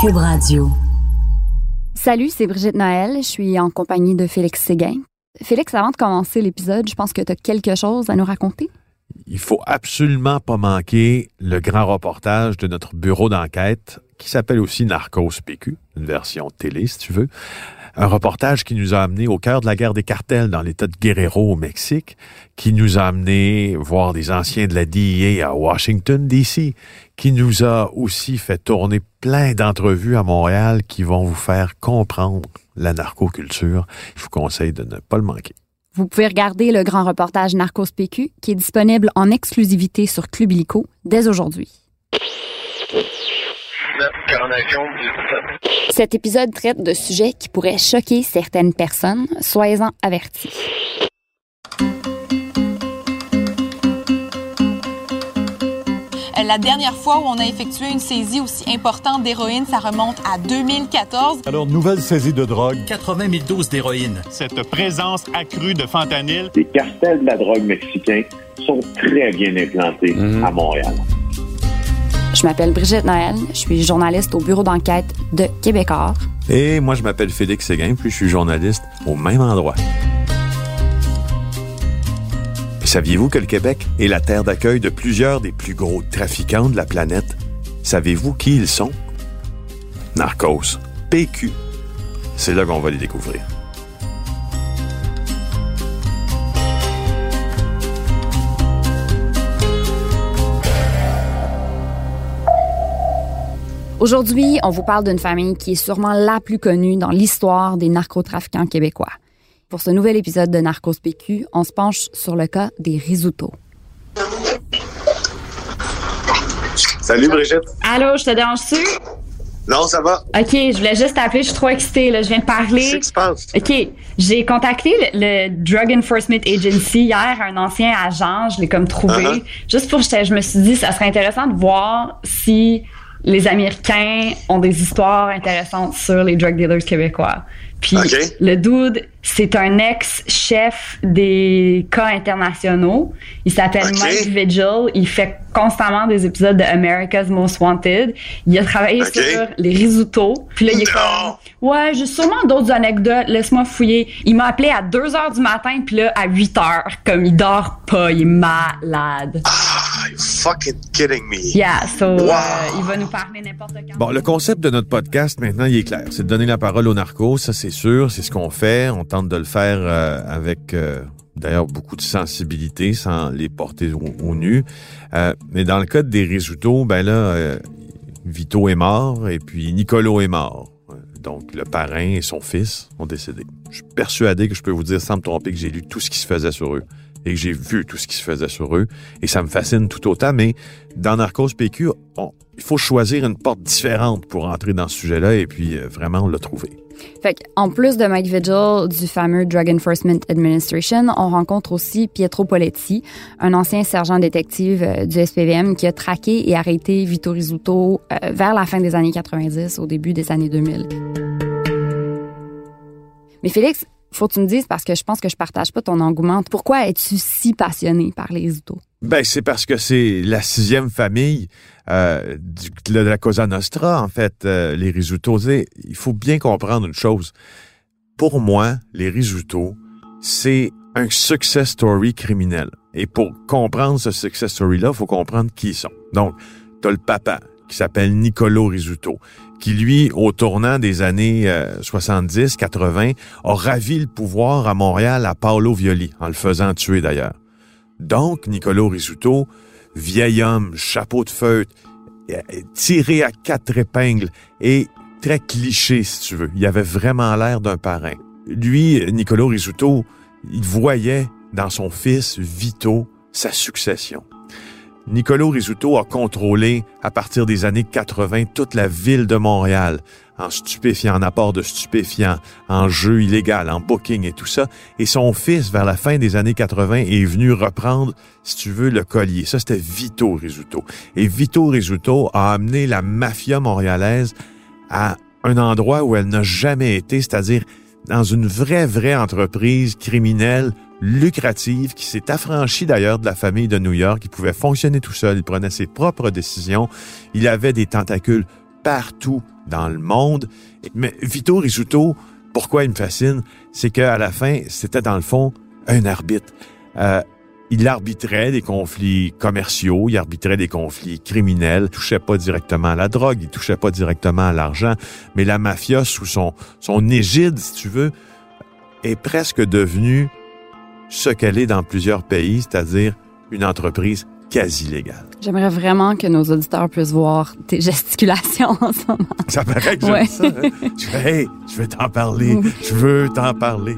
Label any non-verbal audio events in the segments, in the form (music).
Cube Radio. Salut, c'est Brigitte Noël. Je suis en compagnie de Félix Séguin. Félix, avant de commencer l'épisode, je pense que tu as quelque chose à nous raconter. Il faut absolument pas manquer le grand reportage de notre bureau d'enquête qui s'appelle aussi Narcos PQ, une version télé si tu veux. Un reportage qui nous a amené au cœur de la guerre des cartels dans l'État de Guerrero au Mexique, qui nous a amené voir des anciens de la DEA à Washington, D.C., qui nous a aussi fait tourner plein d'entrevues à Montréal qui vont vous faire comprendre la narcoculture. Je vous conseille de ne pas le manquer. Vous pouvez regarder le grand reportage Narcos PQ qui est disponible en exclusivité sur Club Illico dès aujourd'hui. Cet épisode traite de sujets qui pourraient choquer certaines personnes. Soyez-en avertis. La dernière fois où on a effectué une saisie aussi importante d'héroïne, ça remonte à 2014. Alors, nouvelle saisie de drogue. 80 000 doses d'héroïne. Cette présence accrue de fentanyl. Les cartels de la drogue mexicains sont très bien implantés à Montréal. Je m'appelle Brigitte Noël, je suis journaliste au bureau d'enquête de Québecor. Et moi, je m'appelle Félix Séguin, puis je suis journaliste au même endroit. Saviez-vous que le Québec est la terre d'accueil de plusieurs des plus gros trafiquants de la planète? Savez-vous qui ils sont? Narcos, PQ. C'est là qu'on va les découvrir. Aujourd'hui, on vous parle d'une famille qui est sûrement la plus connue dans l'histoire des narcotrafiquants québécois. Pour ce nouvel épisode de Narcos PQ, on se penche sur le cas des Risuto. Salut Brigitte. Allô, je te dérange-tu? Non, ça va? OK, je voulais juste t'appeler, je suis trop excitée, là, je viens de parler. Qu'est-ce qui se passe? OK, j'ai contacté le, le Drug Enforcement Agency hier, un ancien agent, je l'ai comme trouvé. Uh-huh. Juste pour, je me suis dit, ça serait intéressant de voir si les Américains ont des histoires intéressantes sur les drug dealers québécois. Puis le dude, c'est un ex-chef des cas internationaux. Il s'appelle. Mike Vigil. Il fait constamment des épisodes de America's Most Wanted. Il a travaillé sur les risottos. Puis là, il est Non. comme... Ouais, j'ai sûrement d'autres anecdotes. Laisse-moi fouiller. Il m'a appelé à 2 heures du matin, puis là, à 8 heures. Comme il dort pas, il est malade. Ah, you fucking kidding me? Yeah, so euh, il va nous parler n'importe quand. Bon, le concept de notre podcast, maintenant, il est clair. C'est de donner la parole aux narcos, ça c'est sûr, c'est ce qu'on fait. On tente de le faire euh, avec, euh, d'ailleurs, beaucoup de sensibilité, sans les porter au, au nu. Euh, mais dans le cas des Risuto, ben là, euh, Vito est mort et puis Nicolo est mort. Donc, le parrain et son fils ont décédé. Je suis persuadé que je peux vous dire sans me tromper que j'ai lu tout ce qui se faisait sur eux et j'ai vu tout ce qui se faisait sur eux. Et ça me fascine tout autant, mais dans Narcos PQ, on- il faut choisir une porte différente pour entrer dans ce sujet-là et puis euh, vraiment on l'a trouvé. Fait en plus de Mike Vigil du fameux Drug Enforcement Administration, on rencontre aussi Pietro Poletti, un ancien sergent détective euh, du SPVM qui a traqué et arrêté Vito Rizzuto euh, vers la fin des années 90, au début des années 2000. Mais Félix, faut que tu me dises, parce que je pense que je partage pas ton engouement, pourquoi es-tu si passionné par les Rizzuto? Ben, c'est parce que c'est la sixième famille euh, de la Cosa Nostra, en fait, euh, les sais, Il faut bien comprendre une chose. Pour moi, les Risuto, c'est un success story criminel. Et pour comprendre ce success story-là, il faut comprendre qui ils sont. Donc, t'as le papa, qui s'appelle Nicolo Risuto, qui, lui, au tournant des années euh, 70, 80, a ravi le pouvoir à Montréal à Paolo Violi, en le faisant tuer d'ailleurs. Donc, Nicolo Risuto, vieil homme, chapeau de feutre, euh, tiré à quatre épingles et très cliché, si tu veux. Il avait vraiment l'air d'un parrain. Lui, Nicolo Risuto, il voyait dans son fils Vito sa succession. Nicolo Risuto a contrôlé, à partir des années 80, toute la ville de Montréal, en stupéfiants, en apport de stupéfiants, en jeu illégal, en booking et tout ça. Et son fils, vers la fin des années 80, est venu reprendre, si tu veux, le collier. Ça, c'était Vito Risuto. Et Vito Risuto a amené la mafia montréalaise à un endroit où elle n'a jamais été, c'est-à-dire dans une vraie, vraie entreprise criminelle lucrative qui s'est affranchie d'ailleurs de la famille de New York. Il pouvait fonctionner tout seul, il prenait ses propres décisions. Il avait des tentacules partout dans le monde. Mais Vito Rizzuto, pourquoi il me fascine, c'est qu'à la fin, c'était dans le fond un arbitre. Euh, il arbitrait des conflits commerciaux, il arbitrait des conflits criminels, il touchait pas directement à la drogue, il touchait pas directement à l'argent, mais la mafia sous son, son égide, si tu veux, est presque devenue ce qu'elle est dans plusieurs pays, c'est-à-dire une entreprise quasi légale. J'aimerais vraiment que nos auditeurs puissent voir tes gesticulations en ce moment. Ça paraît que j'aime Ouais. ça. hein? Je fais, hey, je veux t'en parler, je veux t'en parler.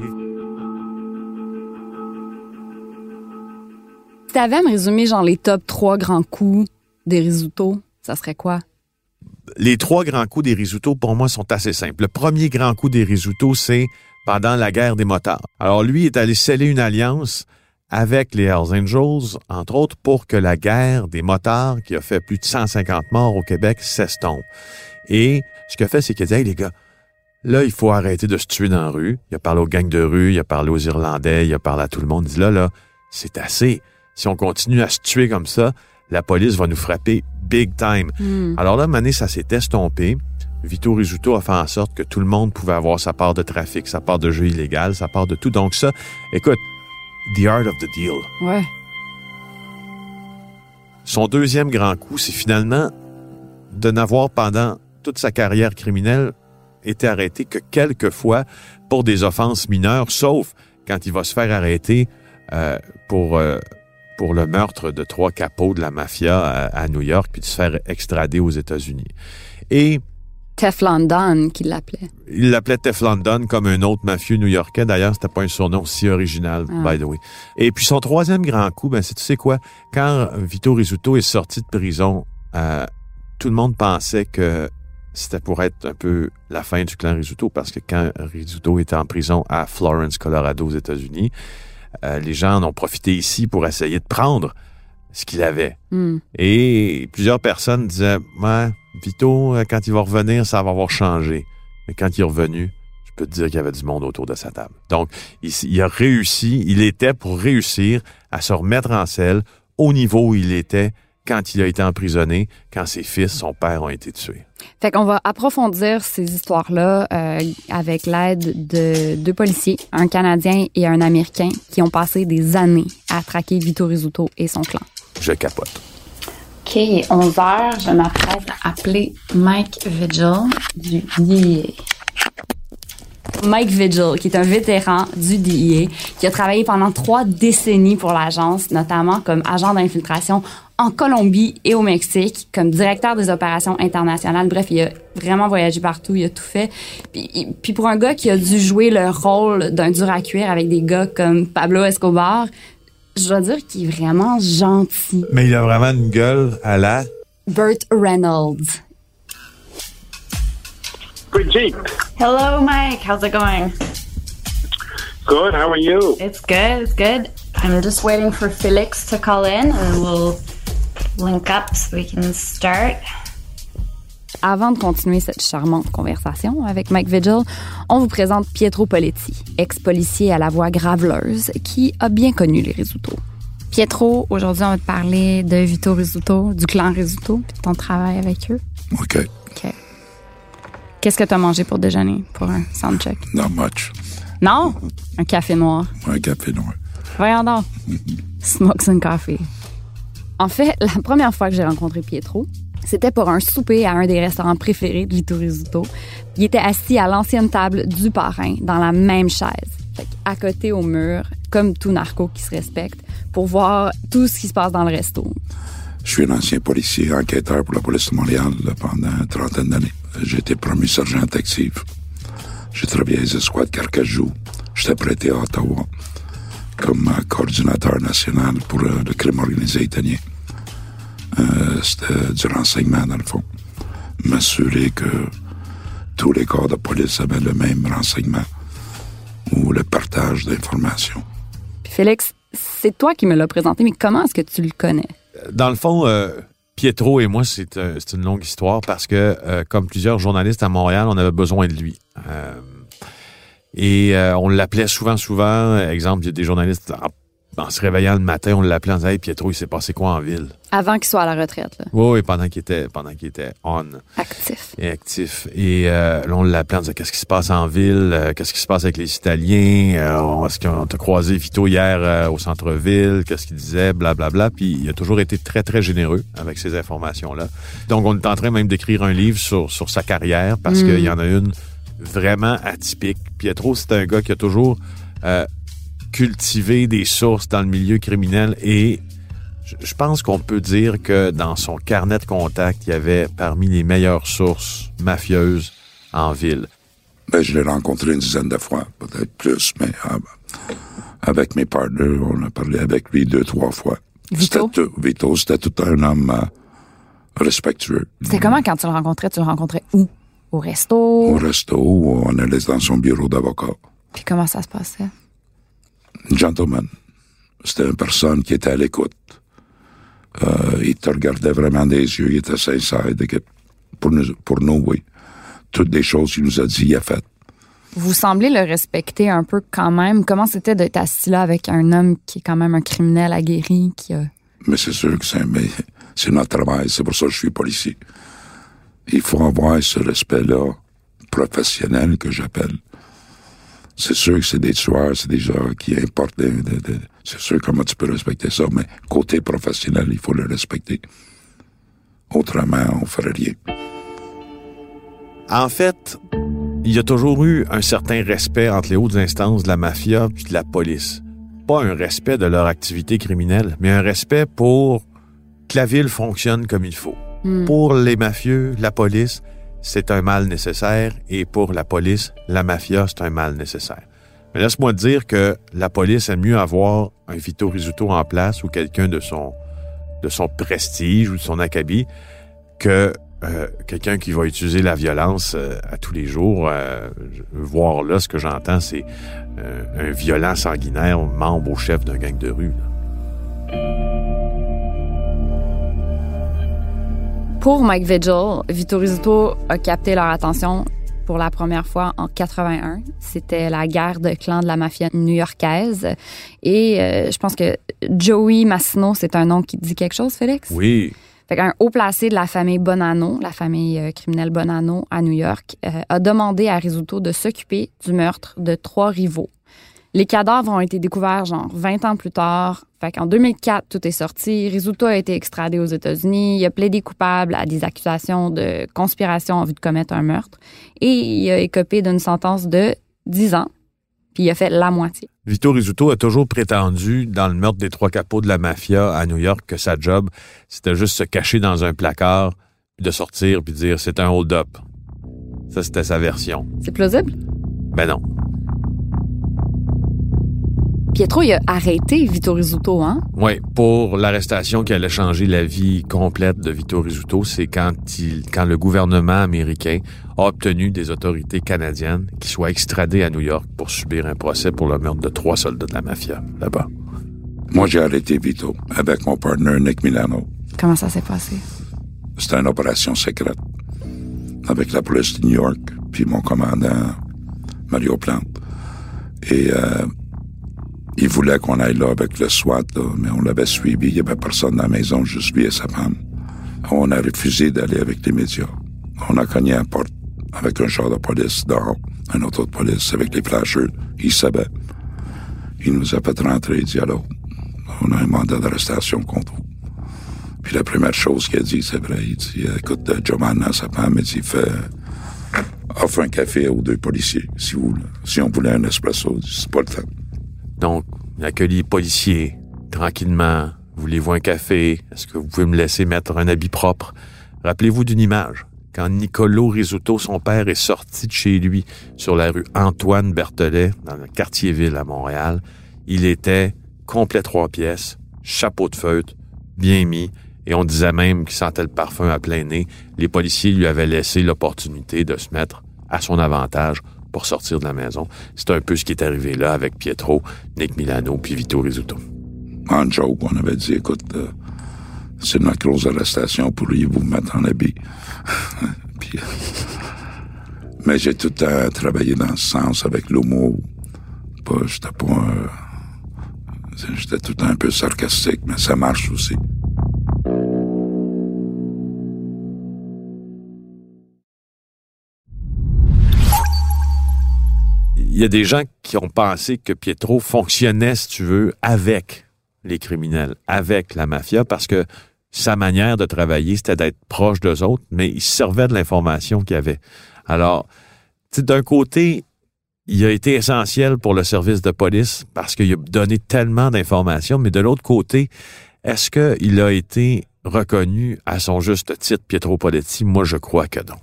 Si t'avais à me résumer genre les top trois grands coups des risottos, ça serait quoi? les trois grands coups des risottos, pour moi, sont assez simples. Le premier grand coup des risottos, c'est pendant la guerre des motards. Alors, lui est allé sceller une alliance avec les Hells Angels, entre autres, pour que la guerre des motards, qui a fait plus de 150 morts au Québec, s'estompe. Et ce qu'il a fait, c'est qu'il a dit, hey, les gars, là, il faut arrêter de se tuer dans la rue. Il a parlé aux gangs de rue, il a parlé aux Irlandais, il a parlé à tout le monde. Il dit, là, là, c'est assez. Si on continue à se tuer comme ça, la police va nous frapper big time. Hmm. Alors là, Mané, ça s'est estompé. Vito Rizzuto a fait en sorte que tout le monde pouvait avoir sa part de trafic, sa part de jeu illégal, sa part de tout. Donc ça, écoute, the art of the deal. Ouais. Son deuxième grand coup, c'est finalement de n'avoir pendant toute sa carrière criminelle été arrêté que quelques fois pour des offenses mineures, sauf quand il va se faire arrêter euh, pour, euh, pour le meurtre de trois capots de la mafia à, à New York, puis de se faire extrader aux États-Unis. Et Teflon Don, qui l'appelait. il l'appelait Teflon Don comme un autre mafieux new-yorkais. D'ailleurs, c'était pas un surnom si original, Ah. by the way. Et puis son troisième grand coup, ben c'est tu sais quoi, quand Vito Rizzuto est sorti de prison, euh, tout le monde pensait que c'était pour être un peu la fin du clan Rizzuto parce que quand Rizzuto était en prison à Florence, Colorado, aux États-Unis, euh, les gens en ont profité ici pour essayer de prendre ce qu'il avait. Hmm. Et plusieurs personnes disaient, ouais, Vito, euh, quand il va revenir, ça va avoir changé. Mais quand il est revenu, je peux te dire qu'il y avait du monde autour de sa table. Donc, il, a réussi, il était pour réussir à se remettre en selle au niveau où il était quand il a été emprisonné, quand ses fils, son père ont été tués. Fait qu'on va approfondir ces histoires-là euh, avec l'aide de deux policiers, un Canadien et un Américain, qui ont passé des années à traquer Vito Rizzuto et son clan. Je capote. OK, 11 heures, je m'apprête à appeler Mike Vigil du DEA. Mike Vigil, qui est un vétéran du DEA, qui a travaillé pendant trois décennies pour l'agence, notamment comme agent d'infiltration en Colombie et au Mexique, comme directeur des opérations internationales. Bref, il a vraiment voyagé partout, il a tout fait. Puis, puis pour un gars qui a dû jouer le rôle d'un dur à cuire avec des gars comme Pablo Escobar, je dois dire qu'il est vraiment gentil. Mais il a vraiment une gueule à la... Burt Reynolds. Brigitte, Hello, Mike. How's it going? good. How are you? It's good. It's good. I'm just waiting for Felix to call in, and we'll link up so we can start. Avant de continuer cette charmante conversation avec Mike Vigil, on vous présente Pietro Poletti, ex-policier à la voix graveleuse qui a bien connu les Rizzuto. Pietro, aujourd'hui, on va te parler de Vito Rizzuto, du clan Rizzuto, puis de ton travail avec eux. OK. OK. Qu'est-ce que tu as mangé pour déjeuner pour un soundcheck? Not much. Non? Un café noir. Un café noir. Voyons donc. Smokes and coffee. En fait, la première fois que j'ai rencontré Pietro, c'était pour un souper à un des restaurants préférés de Vito Rizzuto. Il était assis à l'ancienne table du parrain, dans la même chaise, Fait à côté au mur, comme tout narco qui se respecte, pour voir tout ce qui se passe dans le resto. Je suis un ancien policier enquêteur pour la police de Montréal pendant une trentaine d'années. J'ai été promu sergent actif. J'ai travaillé à les escouades Carcajou. J'étais prêté à Ottawa comme coordinateur national pour euh, le crime organisé italien. Euh, C'était du renseignement, dans le fond. M'assurer que tous les corps de police avaient le même renseignement ou le partage d'informations. Félix, c'est toi qui me l'as présenté, mais comment est-ce que tu le connais? Dans le fond, euh, Pietro et moi, c'est euh, c'est une longue histoire parce que, euh, comme plusieurs journalistes à Montréal, on avait besoin de lui. Et on l'appelait souvent, souvent. Exemple, des journalistes en se réveillant le matin, on l'appelait en disant Hey Pietro, il s'est passé quoi en ville? Avant qu'il soit à la retraite, là. Oui, oui, pendant qu'il était, pendant qu'il était on Actif. et actif. Et euh, là, on l'appelait en disant Qu'est-ce qui se passe en ville? Euh, Qu'est-ce qui se passe avec les Italiens? Euh, Est-ce qu'on t'a croisé Vito hier euh, au centre-ville? Qu'est-ce qu'il disait? Blablabla. Bla, bla. Puis il a toujours été très, très généreux avec ces informations-là. Donc, on est en train même d'écrire un livre sur, sur sa carrière parce Mm. qu'il y en a une vraiment atypique. Pietro, c'est un gars qui a toujours euh, cultivé des sources dans le milieu criminel et je- pense qu'on peut dire que dans son carnet de contact, il y avait parmi les meilleures sources mafieuses en ville. Ben, je l'ai rencontré une dizaine de fois, peut-être plus, mais euh, avec mes partners, on a parlé avec lui deux, trois fois. Vito? C'était tout- Vito, c'était tout un homme euh, respectueux. C'était comment quand tu le rencontrais? Tu le rencontrais où? Au resto? Au resto, on allait dans son bureau d'avocat. Puis comment ça se passait? Gentleman. C'était une personne qui était à l'écoute. Euh, il te regardait vraiment des yeux, il était sincère. Pour nous, pour nous, oui. Toutes les choses qu'il nous a dit, il a fait. Vous semblez le respecter un peu quand même. Comment c'était d'être assis là avec un homme qui est quand même un criminel aguerri qui a... Mais c'est sûr que c'est, mais c'est notre travail, c'est pour ça que je suis policier. Il faut avoir ce respect-là professionnel que j'appelle. C'est sûr que c'est des tueurs, c'est des gens qui importent. des- c'est sûr comment tu peux respecter ça, mais côté professionnel, il faut le respecter. Autrement, on ferait rien. En fait, il y a toujours eu un certain respect entre les hautes instances de la mafia puis de la police. Pas un respect de leur activité criminelle, mais un respect pour que la ville fonctionne comme il faut. Hmm. Pour les mafieux, la police, c'est un mal nécessaire et pour la police, la mafia, c'est un mal nécessaire. Mais laisse-moi dire que la police aime mieux avoir un Vito Rizzuto en place ou quelqu'un de son, de son prestige ou de son acabit que euh, quelqu'un qui va utiliser la violence euh, à tous les jours. euh, voir là, ce que j'entends, c'est euh, un violent sanguinaire, membre au chef d'un gang de rue. Pour Mike Vigil, Vito Rizzuto a capté leur attention pour la première fois en 81. C'était la guerre de clans de la mafia new-yorkaise. Et euh, je pense que Joey Massino, c'est un nom qui dit quelque chose, Félix? Oui, Fait qu'un haut placé de la famille Bonanno, la famille euh, criminelle Bonanno à New York, euh, a demandé à Rizzuto de s'occuper du meurtre de trois rivaux. Les cadavres ont été découverts genre 20 ans plus tard. Fait qu'en 2004, tout est sorti. Rizzuto a été extradé aux États-Unis. Il a plaidé coupable à des accusations de conspiration en vue de commettre un meurtre. Et il a écopé d'une sentence de 10 ans. Puis il a fait la moitié. Vito Rizzuto a toujours prétendu, dans le meurtre des trois capots de la mafia à New York, que sa job, c'était juste se cacher dans un placard, puis de sortir, puis de dire c'est un hold-up. Ça, c'était sa version. C'est plausible? Ben non. Pietro, il a arrêté Vito Rizzuto, hein? Oui, pour l'arrestation qui allait changer la vie complète de Vito Rizzuto, c'est quand, il, quand le gouvernement américain a obtenu des autorités canadiennes qui soient extradées à New York pour subir un procès pour le meurtre de trois soldats de la mafia là-bas. Moi, j'ai arrêté Vito avec mon partner Nick Milano. Comment ça s'est passé? C'était une opération secrète avec la police de New York, puis mon commandant Mario Plante. Et euh, il voulait qu'on aille là avec le SWAT, là, mais on l'avait suivi. Il n'y avait personne dans la maison, juste lui et sa femme. On a refusé d'aller avec les médias. On a cogné à la porte avec un char de police dehors, un auto de police avec les flashers. Il savait. Il nous a fait rentrer. Il dit, alors, on a un mandat d'arrestation contre vous. Puis la première chose qu'il a dit, c'est vrai, il dit, écoute, euh, Giovanna, sa femme, il dit, fait, offre un café aux deux policiers, si vous, si on voulait un espresso, c'est pas le temps. Donc, il accueille les policiers, tranquillement. Voulez-vous un café? Est-ce que vous pouvez me laisser mettre un habit propre? Rappelez-vous d'une image. Quand Nicolo Rizzuto, son père, est sorti de chez lui sur la rue Antoine Berthelet, dans le quartier-ville à Montréal, il était complet trois pièces, chapeau de feutre, bien mis, et on disait même qu'il sentait le parfum à plein nez. Les policiers lui avaient laissé l'opportunité de se mettre à son avantage pour sortir de la maison. C'est un peu ce qui est arrivé là avec Pietro, Nick Milano puis Vito Rizzuto. En joke, on avait dit, écoute, euh, c'est notre grosse arrestation, pourriez-vous mettre en habit? (laughs) Puis, euh, mais j'ai tout le temps travaillé dans ce sens avec l'humour. Pas, j'étais pas J'étais tout un peu sarcastique, mais ça marche aussi. Y a des gens qui ont pensé que Pietro fonctionnait, si tu veux, avec les criminels, avec la mafia, parce que sa manière de travailler, c'était d'être proche d'eux autres, mais il servait de l'information qu'il avait. Alors, d'un côté, il a été essentiel pour le service de police parce qu'il a donné tellement d'informations, mais de l'autre côté, est-ce qu'il a été reconnu à son juste titre, Pietro Poletti? Moi, je crois que non.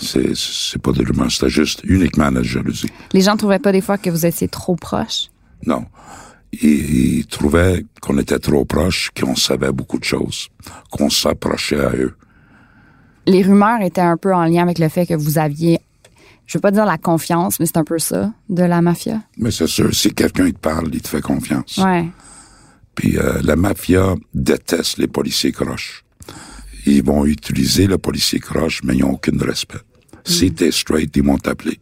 C'est, c'est pas de l'humour, c'était juste uniquement la jalousie. Les gens trouvaient pas des fois que vous étiez trop proche? Non. Ils, ils trouvaient qu'on était trop proche, qu'on savait beaucoup de choses, qu'on s'approchait à eux. Les rumeurs étaient un peu en lien avec le fait que vous aviez, je veux pas dire la confiance, mais c'est un peu ça, de la mafia? Mais c'est sûr, si quelqu'un te parle, il te fait confiance. Ouais. Puis euh, la mafia déteste les policiers croches. Ils vont utiliser le policier croche, mais ils n'ont aucun respect. Si t'es straight, ils vont t'appeler.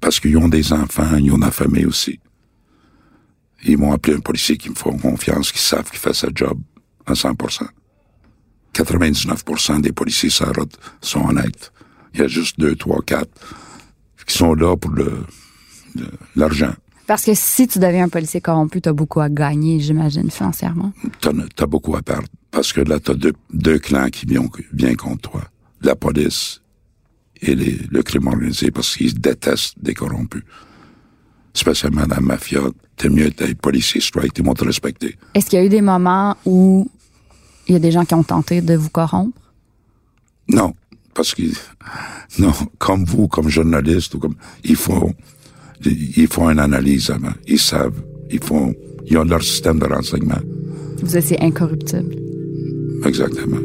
Parce qu'ils ont des enfants, ils ont la famille aussi. Ils vont appeler un policier qui me font confiance, qui savent qu'il fait sa job à 100%. 99% des policiers sur la route sont honnêtes. Il y a juste deux, trois, quatre qui sont là pour le, l'argent. Parce que si tu deviens un policier corrompu, t'as beaucoup à gagner, j'imagine, financièrement. T'as, beaucoup à perdre. Parce que là, t'as deux, deux clans qui viennent, viennent contre toi. La police et les, le crime organisé parce qu'ils détestent des corrompus. Spécialement dans la mafia, t'es mieux d'être policier straight, ils vont te respecter. Est-ce qu'il y a eu des moments où il y a des gens qui ont tenté de vous corrompre? Non, parce que non, comme vous, comme journaliste ou comme il faut, il faut une analyse avant. Ils savent, ils font, ils ont leur système de renseignement. Vous étiez incorruptible. Exactement.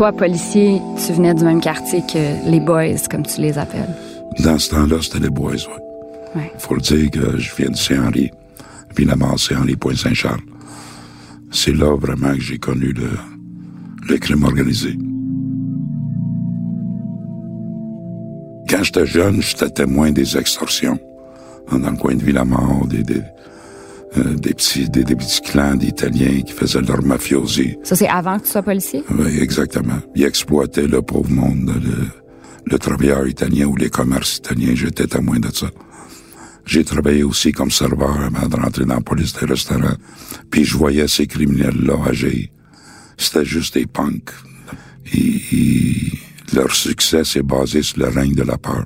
Toi, policier, tu venais du même quartier que les boys, comme tu les appelles. Dans ce temps-là, c'était les boys, ouais. Ouais. Faut le dire que je viens de Saint-Henri, évidemment Saint-Henri, Pointe-Saint-Charles. C'est là vraiment que j'ai connu le, le crime organisé. Quand j'étais jeune, j'étais témoin des extorsions dans le coin de Villamort, des, des, euh, des petits, des, des petits clans d'Italiens qui faisaient leur mafiosi. Ça, c'est avant que tu sois policier? Oui, exactement. Ils exploitaient le pauvre monde, le, le travailleur italien ou les commerces italiens. J'étais témoin de ça. J'ai travaillé aussi comme serveur avant de rentrer dans la police des restaurants. Puis je voyais ces criminels-là agir. C'était juste des punks. Et, et leur succès s'est basé sur le règne de la peur.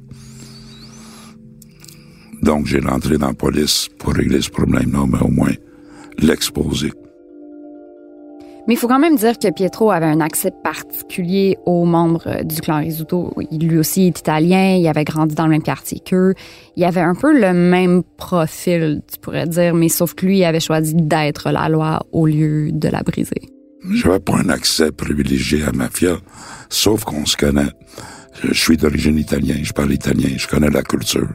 Donc j'ai rentré dans la police pour régler ce problème-là, mais au moins l'exposer. Mais il faut quand même dire que Pietro avait un accès particulier aux membres euh, du clan Risuto. Il, lui aussi est italien, il avait grandi dans le même quartier qu'eux. Il avait un peu le même profil, tu pourrais dire, mais sauf que lui, il avait choisi d'être la loi au lieu de la briser. J'avais pas un accès privilégié à la mafia, sauf qu'on se connaît. Je suis d'origine italienne, je parle italien, je connais la culture.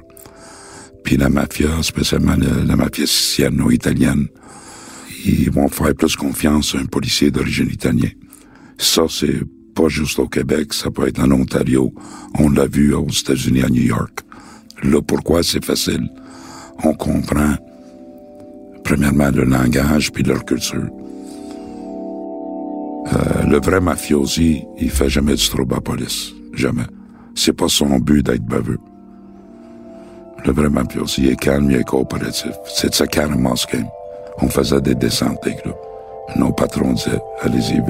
Puis la mafia, spécialement la, mafia siciliano-italienne, ils vont faire plus confiance à un policier d'origine italienne. Ça, c'est pas juste au Québec, ça peut être en Ontario. On l'a vu aux États-Unis, à New York. Là, pourquoi c'est facile? On comprend, premièrement, le langage puis leur culture. Euh, le vrai mafiosi, il fait jamais du trouble à police. Jamais. C'est pas son but d'être baveux. Le vrai est calme. C'est ça. On faisait des. Nos patrons disaient, allez-y.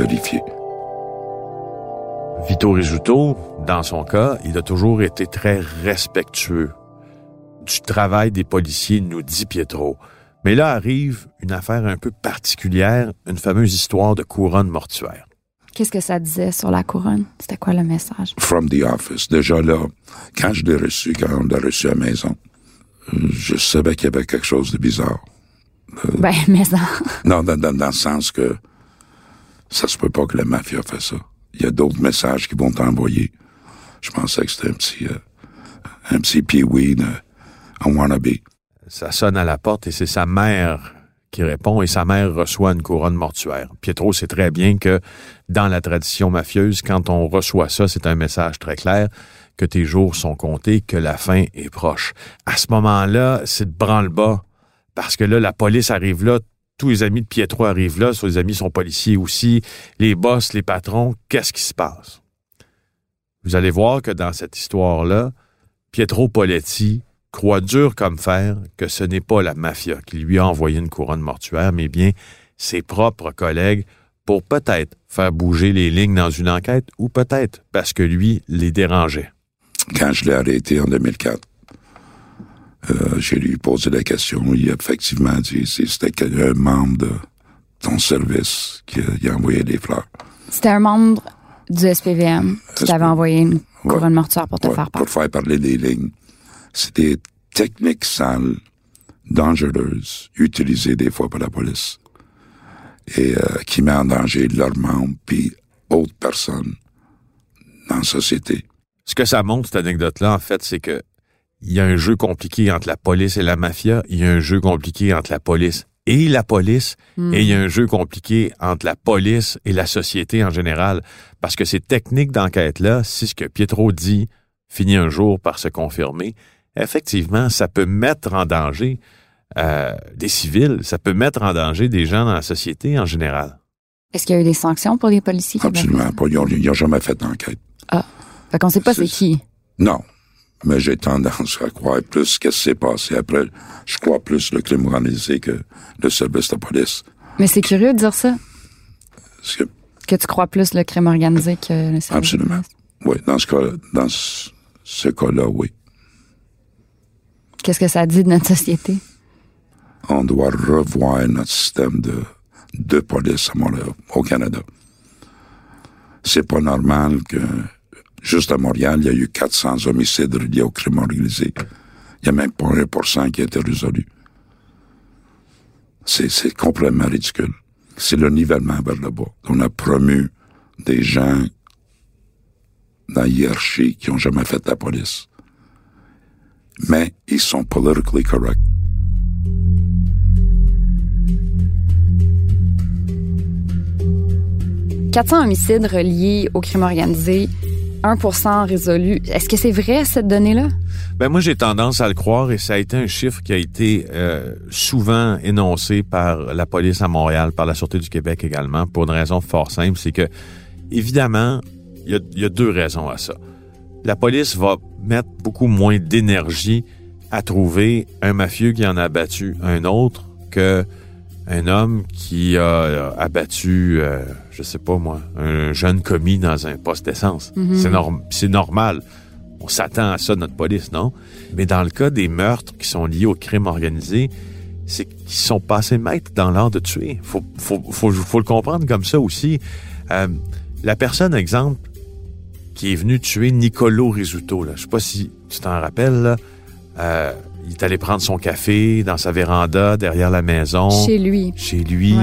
Vito Rizzuto, dans son cas, il a toujours été très respectueux du travail des policiers, nous dit Pietro. Mais là arrive une affaire un peu particulière, une fameuse histoire de couronne mortuaire. Qu'est-ce que ça disait sur la couronne? C'était quoi le message? From the office. Déjà là, quand je l'ai reçu, quand on l'a reçu à la maison, euh, je savais qu'il y avait quelque chose de bizarre. Ben, (laughs) mais ça. Non, dans, dans, dans le sens que ça se peut pas que la mafia fait ça. Il y a d'autres messages qui vont t'envoyer. Je pensais que c'était un petit, euh, un petit pee-wee de un wannabe. Ça sonne à la porte et c'est sa mère qui répond et sa mère reçoit une couronne mortuaire. Pietro sait très bien que dans la tradition mafieuse, quand on reçoit ça, c'est un message très clair que tes jours sont comptés, que la fin est proche. À ce moment-là, c'est de branle-bas parce que là, la police arrive là, tous les amis de Pietro arrivent là, ses amis sont policiers aussi, les boss, les patrons, qu'est-ce qui se passe? Vous allez voir que dans cette histoire-là, Pietro Poletti croit dur comme fer que ce n'est pas la mafia qui lui a envoyé une couronne mortuaire, mais bien ses propres collègues pour peut-être faire bouger les lignes dans une enquête ou peut-être parce que lui les dérangeait. Quand je l'ai arrêté en 2004, euh, j'ai lui posé la question. Il a effectivement dit si c'était un membre de ton service qui a, envoyé des fleurs. C'était un membre du SPVM qui t'avait envoyé une couronne mortuaire pour te faire parler. Pour faire parler des lignes. C'était techniques sales, dangereuses, utilisées des fois par la police, et euh, qui met en danger leurs membres puis autres personnes dans la société. Ce que ça montre, cette anecdote-là, en fait, c'est que il y a un jeu compliqué entre la police et la mafia, il y a un jeu compliqué entre la police et la police, hmm. et il y a un jeu compliqué entre la police et la société en général, parce que ces techniques d'enquête-là, si ce que Pietro dit finit un jour par se confirmer, effectivement, ça peut mettre en danger euh, des civils, ça peut mettre en danger des gens dans la société en général. Est-ce qu'il y a eu des sanctions pour les policiers? Absolument pas. Ils n'ont jamais fait d'enquête. Ah. Fait qu'on sait pas c'est qui. Non. Mais j'ai tendance à croire plus ce qui s'est passé après. Je crois plus le crime organisé que le service de police. Mais c'est curieux de dire ça. Que, que tu crois plus le crime organisé que le service Absolument. De police. Oui, dans ce cas, dans ce cas-là, oui. Qu'est-ce que ça dit de notre société? On doit revoir notre système de, de police au Canada. C'est pas normal que, juste à Montréal, il y a eu 400 homicides liés au crime organisé. Il n'y a même pas un pour cent qui a été résolu. C'est complètement ridicule. C'est le nivellement vers le bas. On a promu des gens dans la hiérarchie qui n'ont jamais fait la police mais ils sont politically correct. « 400 homicides reliés au crime organisé, 1% résolu. Est-ce que c'est vrai, cette donnée-là? Ben moi, j'ai tendance à le croire et ça a été un chiffre qui a été euh, souvent énoncé par la police à Montréal, par la Sûreté du Québec également, pour une raison fort simple, c'est que, évidemment, il y a deux raisons à ça la police va mettre beaucoup moins d'énergie à trouver un mafieux qui en a abattu un autre que un homme qui a euh, abattu, euh, je sais pas moi, un jeune commis dans un poste d'essence. Mhm. C'est normal. On s'attend à ça notre police, non? Mais dans le cas des meurtres qui sont liés au crime organisé, c'est qu'ils sont passés maîtres dans l'art de tuer. Faut, faut, faut, le comprendre comme ça aussi. Euh, la personne, exemple, qui est venu tuer Nicolo Risuto. Là. Je sais pas si tu t'en rappelles. Là. Euh, il est allé prendre son café dans sa véranda derrière la maison. Chez lui. Chez lui.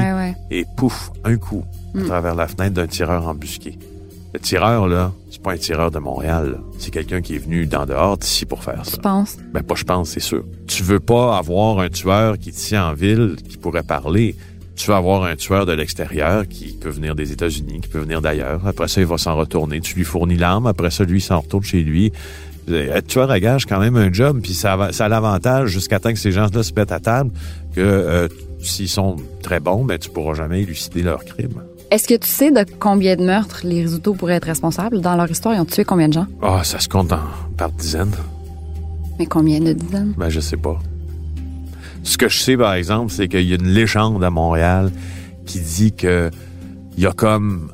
Et pouf, un coup, à mm. travers la fenêtre d'un tireur embusqué. Le tireur, là, c'est pas un tireur de Montréal. C'est quelqu'un qui est venu d'en dehors d'ici pour faire ça. Je pense. Ben, pas je pense, c'est sûr. Tu veux pas avoir un tueur qui tient en ville, qui pourrait parler tu vas avoir un tueur de l'extérieur qui peut venir des États-Unis, qui peut venir d'ailleurs. Après ça, il va s'en retourner. Tu lui fournis l'arme. Après ça, lui, il s'en retourne chez lui. Être tueur à gage, quand même un job. Puis ça, ça a l'avantage, jusqu'à temps que ces gens-là se mettent à table, que euh, s'ils sont très bons, ben, tu pourras jamais élucider leur crime. Est-ce que tu sais de combien de meurtres les résultats pourraient être responsables? Dans leur histoire, ils ont tué combien de gens? Ah, ça se compte par dizaines. Mais combien de dizaines? Ben, je sais pas. Ce que je sais, par exemple, c'est qu'il y a une légende à Montréal qui dit que il y a comme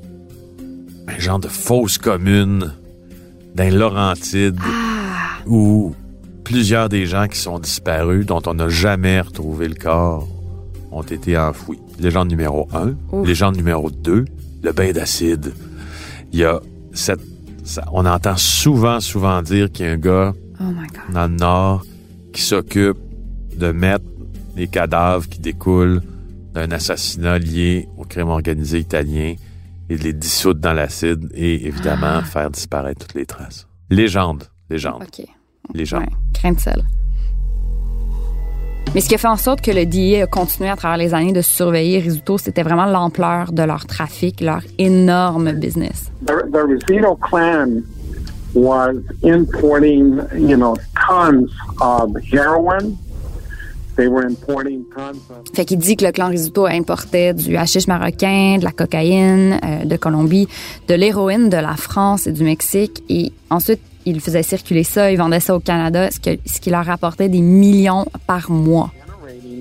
un genre de fausse commune dans Laurentide ah. où plusieurs des gens qui sont disparus, dont on n'a jamais retrouvé le corps, ont été enfouis. Légende numéro un. Légende numéro deux, le bain d'acide. Il y a cette... on entend souvent, souvent dire qu'il y a un gars oh dans le nord qui s'occupe de mettre les cadavres qui découlent d'un assassinat lié au crime organisé italien et de les dissoudre dans l'acide et évidemment ah. faire disparaître toutes les traces. Légende, légende. OK. Légende. Ouais, crainte Mais ce qui a fait en sorte que le DIA a continué à travers les années de surveiller Risuto, c'était vraiment l'ampleur de leur trafic, leur énorme business. The, the Rizzuto clan was importing, you know, tons of heroin. They were importing tons of Fait qu'il dit que le clan Risuto importait du hashish marocain, de la cocaïne euh, de Colombie, de l'héroïne de la France et du Mexique. Et ensuite, il faisait circuler ça, il vendait ça au Canada, ce, que- ce qui leur rapportait des millions par mois.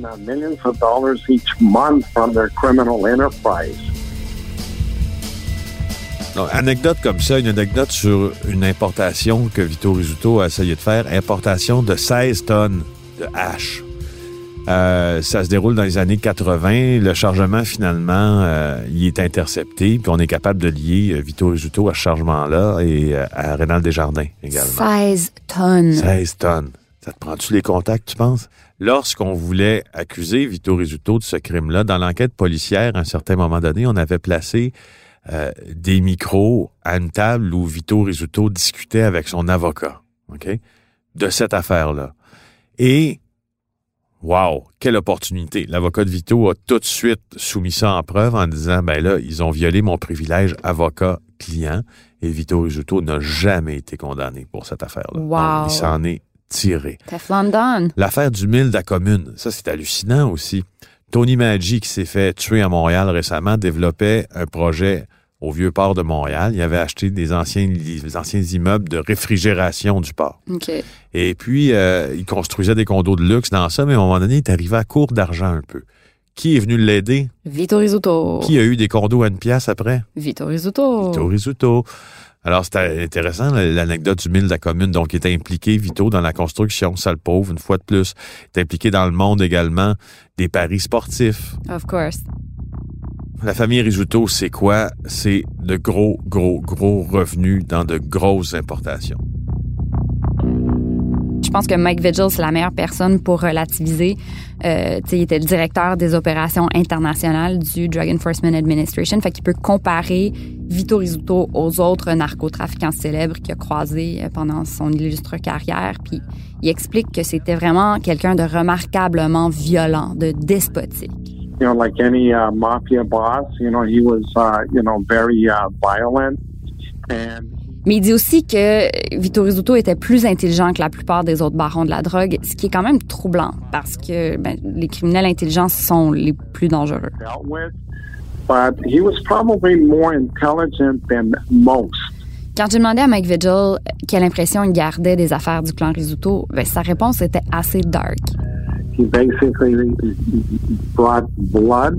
uh, millions of dollars each month from their criminal enterprise. Donc, anecdote comme ça, une anecdote sur une importation que Vito Rizzuto a essayé de faire, importation de 16 tonnes de hache. Euh, ça se déroule dans les années 80. Le chargement, finalement, euh, il est intercepté, puis on est capable de lier euh, Vito Rizzuto à ce chargement-là et euh, à Rénal Desjardins également. 16 tonnes. 16 tonnes. Ça te prend-tu les contacts, tu penses? Lorsqu'on voulait accuser Vito Rizzuto de ce crime-là, dans l'enquête policière, à un certain moment donné, on avait placé euh, des micros à une table où Vito Rizzuto discutait avec son avocat, OK? De cette affaire-là. Et, wow, quelle opportunité. L'avocat de Vito a tout de suite soumis ça en preuve en disant, ben là, ils ont violé mon privilège avocat-client et Vito Rizzuto n'a jamais été condamné pour cette affaire-là. Wow. Donc, il s'en est tiré. L'affaire du mille de la commune, ça c'est hallucinant aussi. Tony Maggi, qui s'est fait tuer à Montréal récemment, développait un projet au vieux port de Montréal. Il avait acheté des anciens, des anciens immeubles de réfrigération du port. Et puis, euh, il construisait des condos de luxe dans ça, mais à un moment donné, il est arrivé à court d'argent un peu. Qui est venu l'aider? Vito Rizzuto. Qui a eu des condos à une pièce après? Vito Rizzuto. Vito Rizzuto. Alors, c'était intéressant, l'anecdote du mille de la commune. Donc, il est impliqué, Vito, dans la construction, sale pauvre, une fois de plus. Il est impliqué dans le monde également des paris sportifs. Of course. La famille Rizzuto, c'est quoi? C'est de gros, gros, gros revenus dans de grosses importations. Je pense que Mike Vigil, c'est la meilleure personne pour relativiser. Euh, il était le directeur des opérations internationales du Drug Enforcement Administration. Fait qu'il peut comparer Vito Rizzuto aux autres narcotrafiquants célèbres qu'il a croisés euh, pendant son illustre carrière. Puis il explique que c'était vraiment quelqu'un de remarquablement violent, de despotique. You know, like any uh, mafia boss, you know, he was, uh, you know, very uh, violent. And Mais il dit aussi que Vito Rizzuto était plus intelligent que la plupart des autres barons de la drogue, ce qui est quand même troublant parce que ben, les criminels intelligents sont les plus dangereux. dealt with, but he was probably more intelligent than most. Quand j'ai demandé à Mike Vigil quelle impression il gardait des affaires du clan Rizzuto, ben, sa réponse était assez dark. He basically brought blood.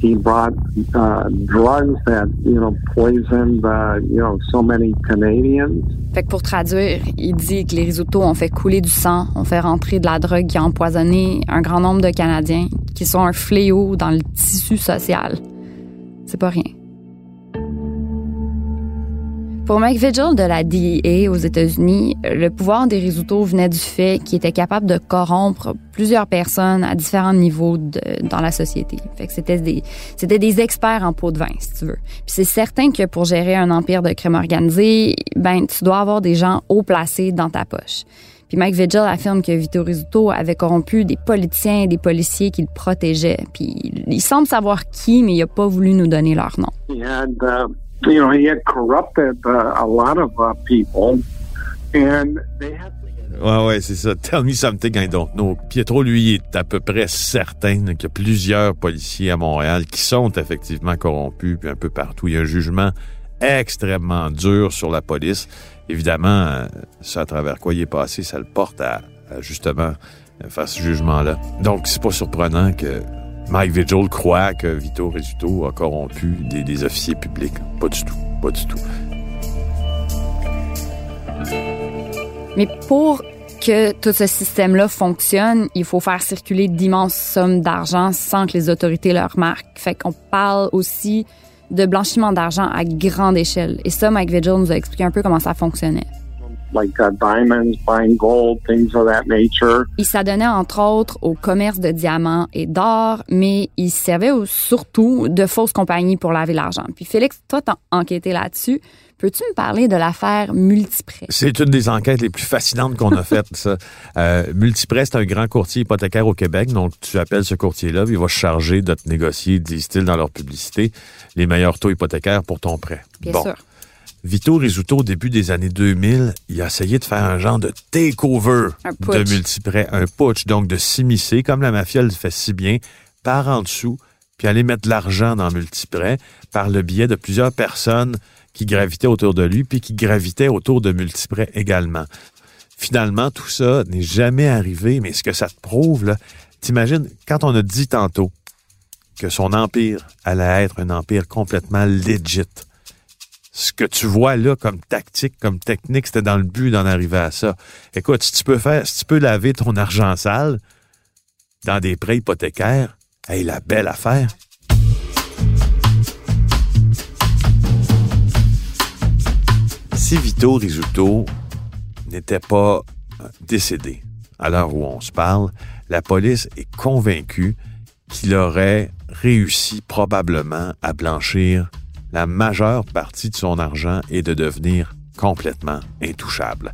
He brought uh, drugs that you know poisoned uh, you know so many Canadians. Fait que pour traduire, il dit que les Rizzuto ont fait couler du sang, ont fait rentrer de la drogue qui a empoisonné un grand nombre de Canadiens, qui sont un fléau dans le tissu social. C'est pas rien. Pour Mike Vigil de la DEA aux États-Unis, le pouvoir des Rizzuto venait du fait qu'ils étaient capables de corrompre plusieurs personnes à différents niveaux dans la société. C'était des, experts en pot de vin, si tu veux. C'est certain que pour gérer un empire de crime organisé, ben, tu dois avoir des gens haut placés dans ta poche. Puis Mike Vigil affirme que Vito Rizzuto avait corrompu des politiciens et des policiers qui le protégeaient. Puis il semble savoir qui, mais il a pas voulu nous donner leur nom. You know he had corrupted uh, a lot of uh, people, and they had. Ouais, c'est ça. Tell me something I don't know. Pietro, lui, est à peu près certain qu'il y a plusieurs policiers à Montréal qui sont effectivement corrompus, puis un peu partout. Il y a un jugement extrêmement dur sur la police. Évidemment, euh, ça à travers quoi il est passé, ça le porte à, à justement euh, faire ce jugement-là. Donc, c'est pas surprenant que Mike Vigil croit que Vito Rizzuto a corrompu des, officiers publics. Pas du tout. Pas du tout. Mais pour que tout ce système-là fonctionne, il faut faire circuler d'immenses sommes d'argent sans que les autorités le remarquent. Fait qu'on parle aussi de blanchiment d'argent à grande échelle. Et ça, Mike Vigil nous a expliqué un peu comment ça fonctionnait. Like uh, diamonds, buying gold, things of that nature. Il s'adonnait entre autres au commerce de diamants et d'or, mais il servait surtout de fausses compagnies pour laver l'argent. Puis Félix, toi, t'as enquêté là-dessus. Peux-tu me parler de l'affaire Multiprêt? C'est une des enquêtes les plus fascinantes qu'on a faites, ça. Euh, Multiprêt, c'est un grand courtier hypothécaire au Québec. Donc, tu appelles ce courtier-là, il va se charger de te négocier, disent-ils dans leur publicité, les meilleurs taux hypothécaires pour ton prêt. Bien bon. sûr. Vito Rizzuto, au début des années 2000, il a essayé de faire un genre de takeover de multiprêt, un putsch, donc de s'immiscer, comme la mafia le fait si bien, par en dessous, puis aller mettre de l'argent dans multiprêt par le biais de plusieurs personnes qui gravitaient autour de lui, puis qui gravitaient autour de multiprêt également. Finalement, tout ça n'est jamais arrivé, mais ce que ça te prouve, là, t'imagines, quand on a dit tantôt que son empire allait être un empire complètement legit, ce que tu vois là comme tactique, comme technique, c'était dans le but d'en arriver à ça. Écoute, si tu peux faire, tu peux laver ton argent sale dans des prêts hypothécaires, hey, la belle affaire. Si Vito Rizzuto n'était pas décédé à l'heure où on se parle, la police est convaincue qu'il aurait réussi probablement à blanchir la majeure partie de son argent et de devenir complètement intouchable.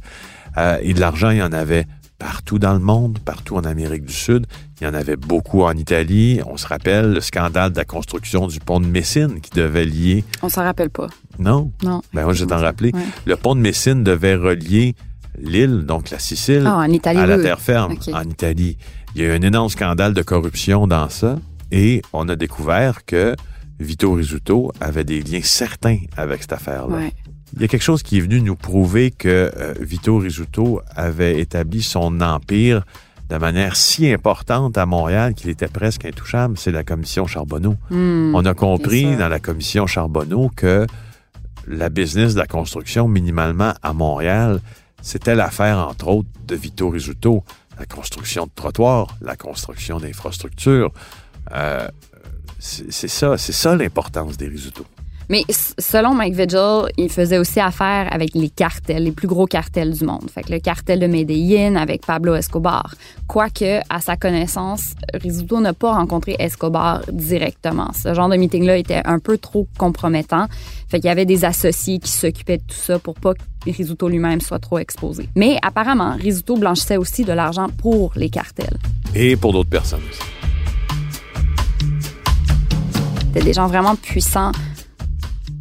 Euh, et de l'argent, il y en avait partout dans le monde, partout en Amérique du Sud. Il y en avait beaucoup en Italie. On se rappelle le scandale de la construction du pont de Messine qui devait lier... On s'en rappelle pas. Non? Non. Ben moi, je vais t'en rappeler. Ouais. Le pont de Messine devait relier l'île, donc la Sicile, Ah, en Italie, à la terre ferme, en Italie. Il y a eu un énorme scandale de corruption dans ça et on a découvert que Vito Rizzuto avait des liens certains avec cette affaire-là. Ouais. Il y a quelque chose qui est venu nous prouver que euh, Vito Rizzuto avait établi son empire de manière si importante à Montréal qu'il était presque intouchable, c'est la commission Charbonneau. Hmm, On a compris dans la commission Charbonneau que la business de la construction, minimalement à Montréal, c'était l'affaire, entre autres, de Vito Rizzuto. La construction de trottoirs, la construction d'infrastructures. Euh, c'est ça, c'est ça l'importance des Rizzuto. Mais selon Mike Vigil, il faisait aussi affaire avec les cartels, les plus gros cartels du monde. Fait que le cartel de Medellín avec Pablo Escobar. Quoique, à sa connaissance, Rizzuto n'a pas rencontré Escobar directement. Ce genre de meeting-là était un peu trop compromettant. Fait qu'il y avait des associés qui s'occupaient de tout ça pour pas que Rizzuto lui-même soit trop exposé. Mais apparemment, Rizzuto blanchissait aussi de l'argent pour les cartels. Et pour d'autres personnes aussi. C'était des gens vraiment puissants.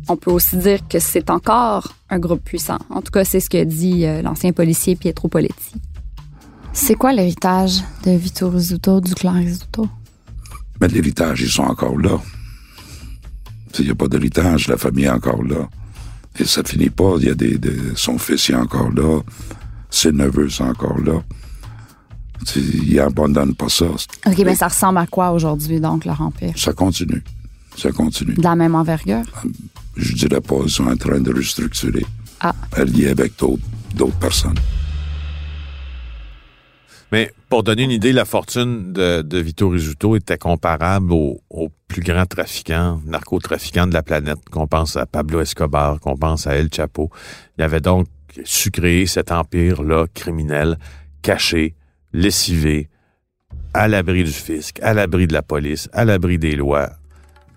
On peut aussi dire que c'est encore un groupe puissant. En tout cas, c'est ce que dit euh, l'ancien policier Pietro Poletti. C'est quoi l'héritage de Vito Rizzuto, du clan Rizzuto? Mais l'héritage, ils sont encore là. S'il n'y a pas d'héritage, la famille est encore là. Et ça finit pas. Il y a des, des- son fils est encore là. Ses neveux sont encore là. C'est- Il abandonne pas ça. OK, mais ça ressemble à quoi aujourd'hui, donc, leur empire? Ça continue. Ça continue. De la même envergure? Je dirais pas, ils sont en train de restructurer. Ah. Alliés avec d'autres, d'autres personnes. Mais pour donner une idée, la fortune de, de Vito Rizzuto était comparable aux, aux plus grands trafiquants, narcotrafiquants de la planète, qu'on pense à Pablo Escobar, qu'on pense à El Chapo. Il avait donc su créer cet empire-là criminel, caché, lessivé, à l'abri du fisc, à l'abri de la police, à l'abri des lois.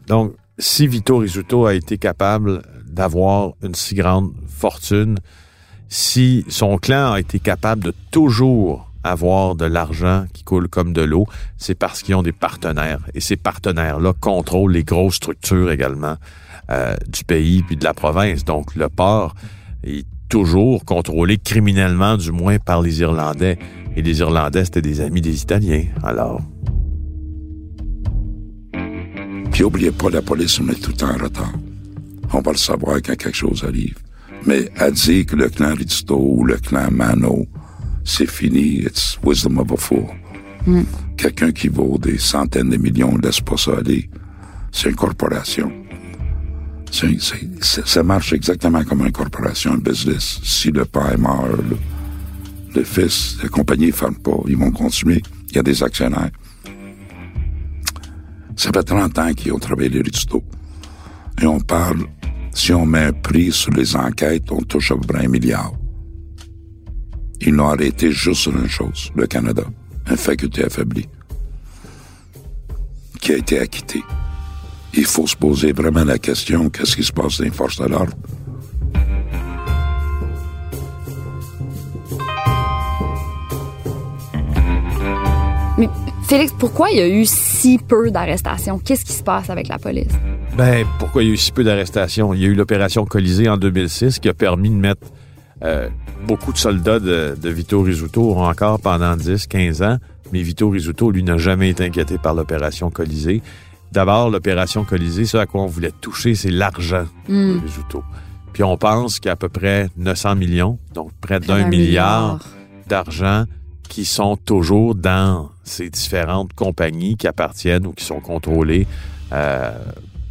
Donc, si Vito Rizzuto a été capable d'avoir une si grande fortune, si son clan a été capable de toujours avoir de l'argent qui coule comme de l'eau, c'est parce qu'ils ont des partenaires. Et ces partenaires-là contrôlent les grosses structures également euh, du pays puis de la province. Donc, le port est toujours contrôlé criminellement, du moins par les Irlandais. Et les Irlandais, c'était des amis des Italiens. Alors, Puis oubliez pas, la police, on est tout le temps en retard. On va le savoir quand quelque chose arrive. Mais à dire que le clan Rizzuto ou le clan Mano, c'est fini, it's wisdom of a fool. Quelqu'un qui vaut des centaines de millions ne laisse pas ça aller. C'est une corporation. Ça marche exactement comme une corporation, un business. Si le père meurt, le, le fils, la compagnie ne ferme pas, ils vont continuer. Il y a des actionnaires. Ça fait 30 ans qu'ils ont travaillé les Rizzuto. Et on parle, si on met un prix sur les enquêtes, on touche à peu près un milliard. Ils l'ont arrêté juste sur une chose, le Canada, une faculté affaiblie, qui a été acquittée. Il faut se poser vraiment la question, qu'est-ce qui se passe dans les forces de l'ordre? Mais Félix, pourquoi il y a eu si peu d'arrestations? Qu'est-ce qui se passe avec la police? Ben, pourquoi il y a eu si peu d'arrestations? Il y a eu l'opération Colisée en 2006 qui a permis de mettre euh, beaucoup de soldats de, de Vito Rizzuto encore pendant 10, 15 ans. Mais Vito Rizzuto, lui, n'a jamais été inquiété par l'opération Colisée. D'abord, l'opération Colisée, ce à quoi on voulait toucher, c'est l'argent Hmm. de Rizzuto. Puis on pense qu'il y a à peu près 900 millions, donc près d'un d'un milliard, milliard. d'argent qui sont toujours dans ces différentes compagnies qui appartiennent ou qui sont contrôlées euh,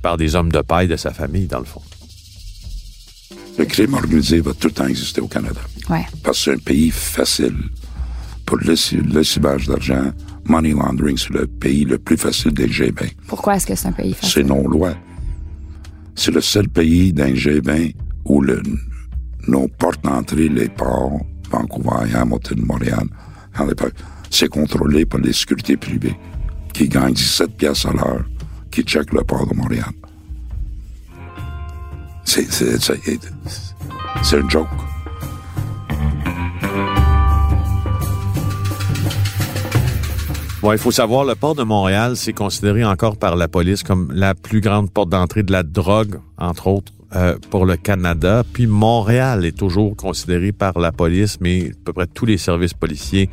par des hommes de paille de sa famille, dans le fond. Le crime organisé va tout le temps exister au Canada. Ouais. Parce que c'est un pays facile pour le, le cibage d'argent. Money laundering, c'est le pays le plus facile des G20. Pourquoi est-ce que c'est un pays C'est facile? non-loi. C'est le seul pays d'un G20 où le, nos portes d'entrée, les ports, Vancouver, Hamilton, Montréal, Halifax, c'est contrôlé par les sécurités privées qui gagnent 17 piastres à l'heure, qui checkent le port de Montréal. C'est, c'est, joke. Bon, il faut savoir, le port de Montréal, c'est considéré encore par la police comme la plus grande porte d'entrée de la drogue, entre autres, euh, pour le Canada. Puis Montréal est toujours considéré par la police, mais à peu près tous les services policiers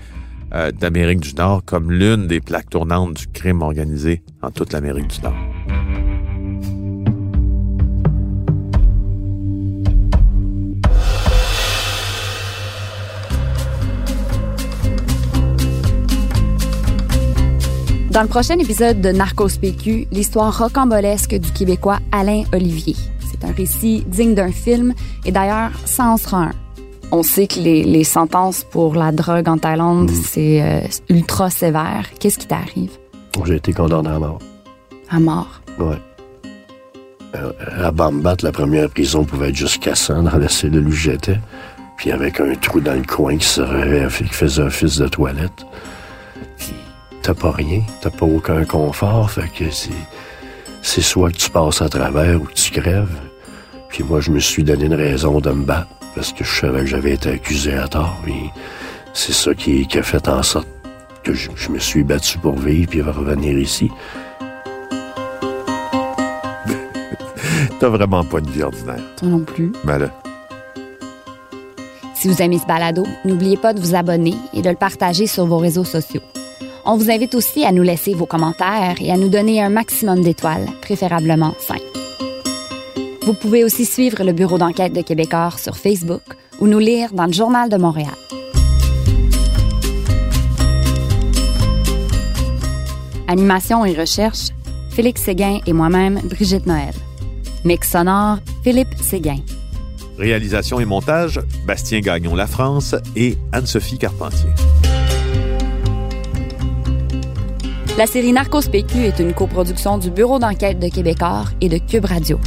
euh, d'Amérique du Nord comme l'une des plaques tournantes du crime organisé en toute l'Amérique du Nord. Dans le prochain épisode de Narcos PQ, l'histoire rocambolesque du Québécois Alain Olivier. C'est un récit digne d'un film et d'ailleurs, ça en sera un. On sait que les, les sentences pour la drogue en Thaïlande, c'est euh, ultra sévère. Qu'est-ce qui t'arrive? J'ai été condamné à mort. À mort? Ouais. Euh, à Bambat, la première prison pouvait être jusqu'à 100 dans la cellule où j'étais. Puis avec un trou dans le coin qui, serait, qui faisait office de toilette. T'as pas rien, t'as pas aucun confort. Fait que c'est, c'est soit que tu passes à travers ou que tu crèves. Puis moi, je me suis donné une raison de me battre parce que je savais que j'avais été accusé à tort. Et c'est ça qui, qui a fait en sorte que je, je me suis battu pour vivre puis revenir ici. (laughs) T'as vraiment pas une vie ordinaire. Toi non plus. Ben là, Si vous aimez ce balado, n'oubliez pas de vous abonner et de le partager sur vos réseaux sociaux. On vous invite aussi à nous laisser vos commentaires et à nous donner un maximum d'étoiles, préférablement 5. Vous pouvez aussi suivre le bureau d'enquête de Québécois sur Facebook ou nous lire dans le Journal de Montréal. Animation et recherche, Félix Séguin et moi-même, Brigitte Noël. Mix sonore, Philippe Séguin. réalisation et montage, Bastien Gagnon La France et Anne-Sophie Carpentier. La série Narcos PQ est une coproduction du Bureau d'enquête de Québécois et de Cube Radio.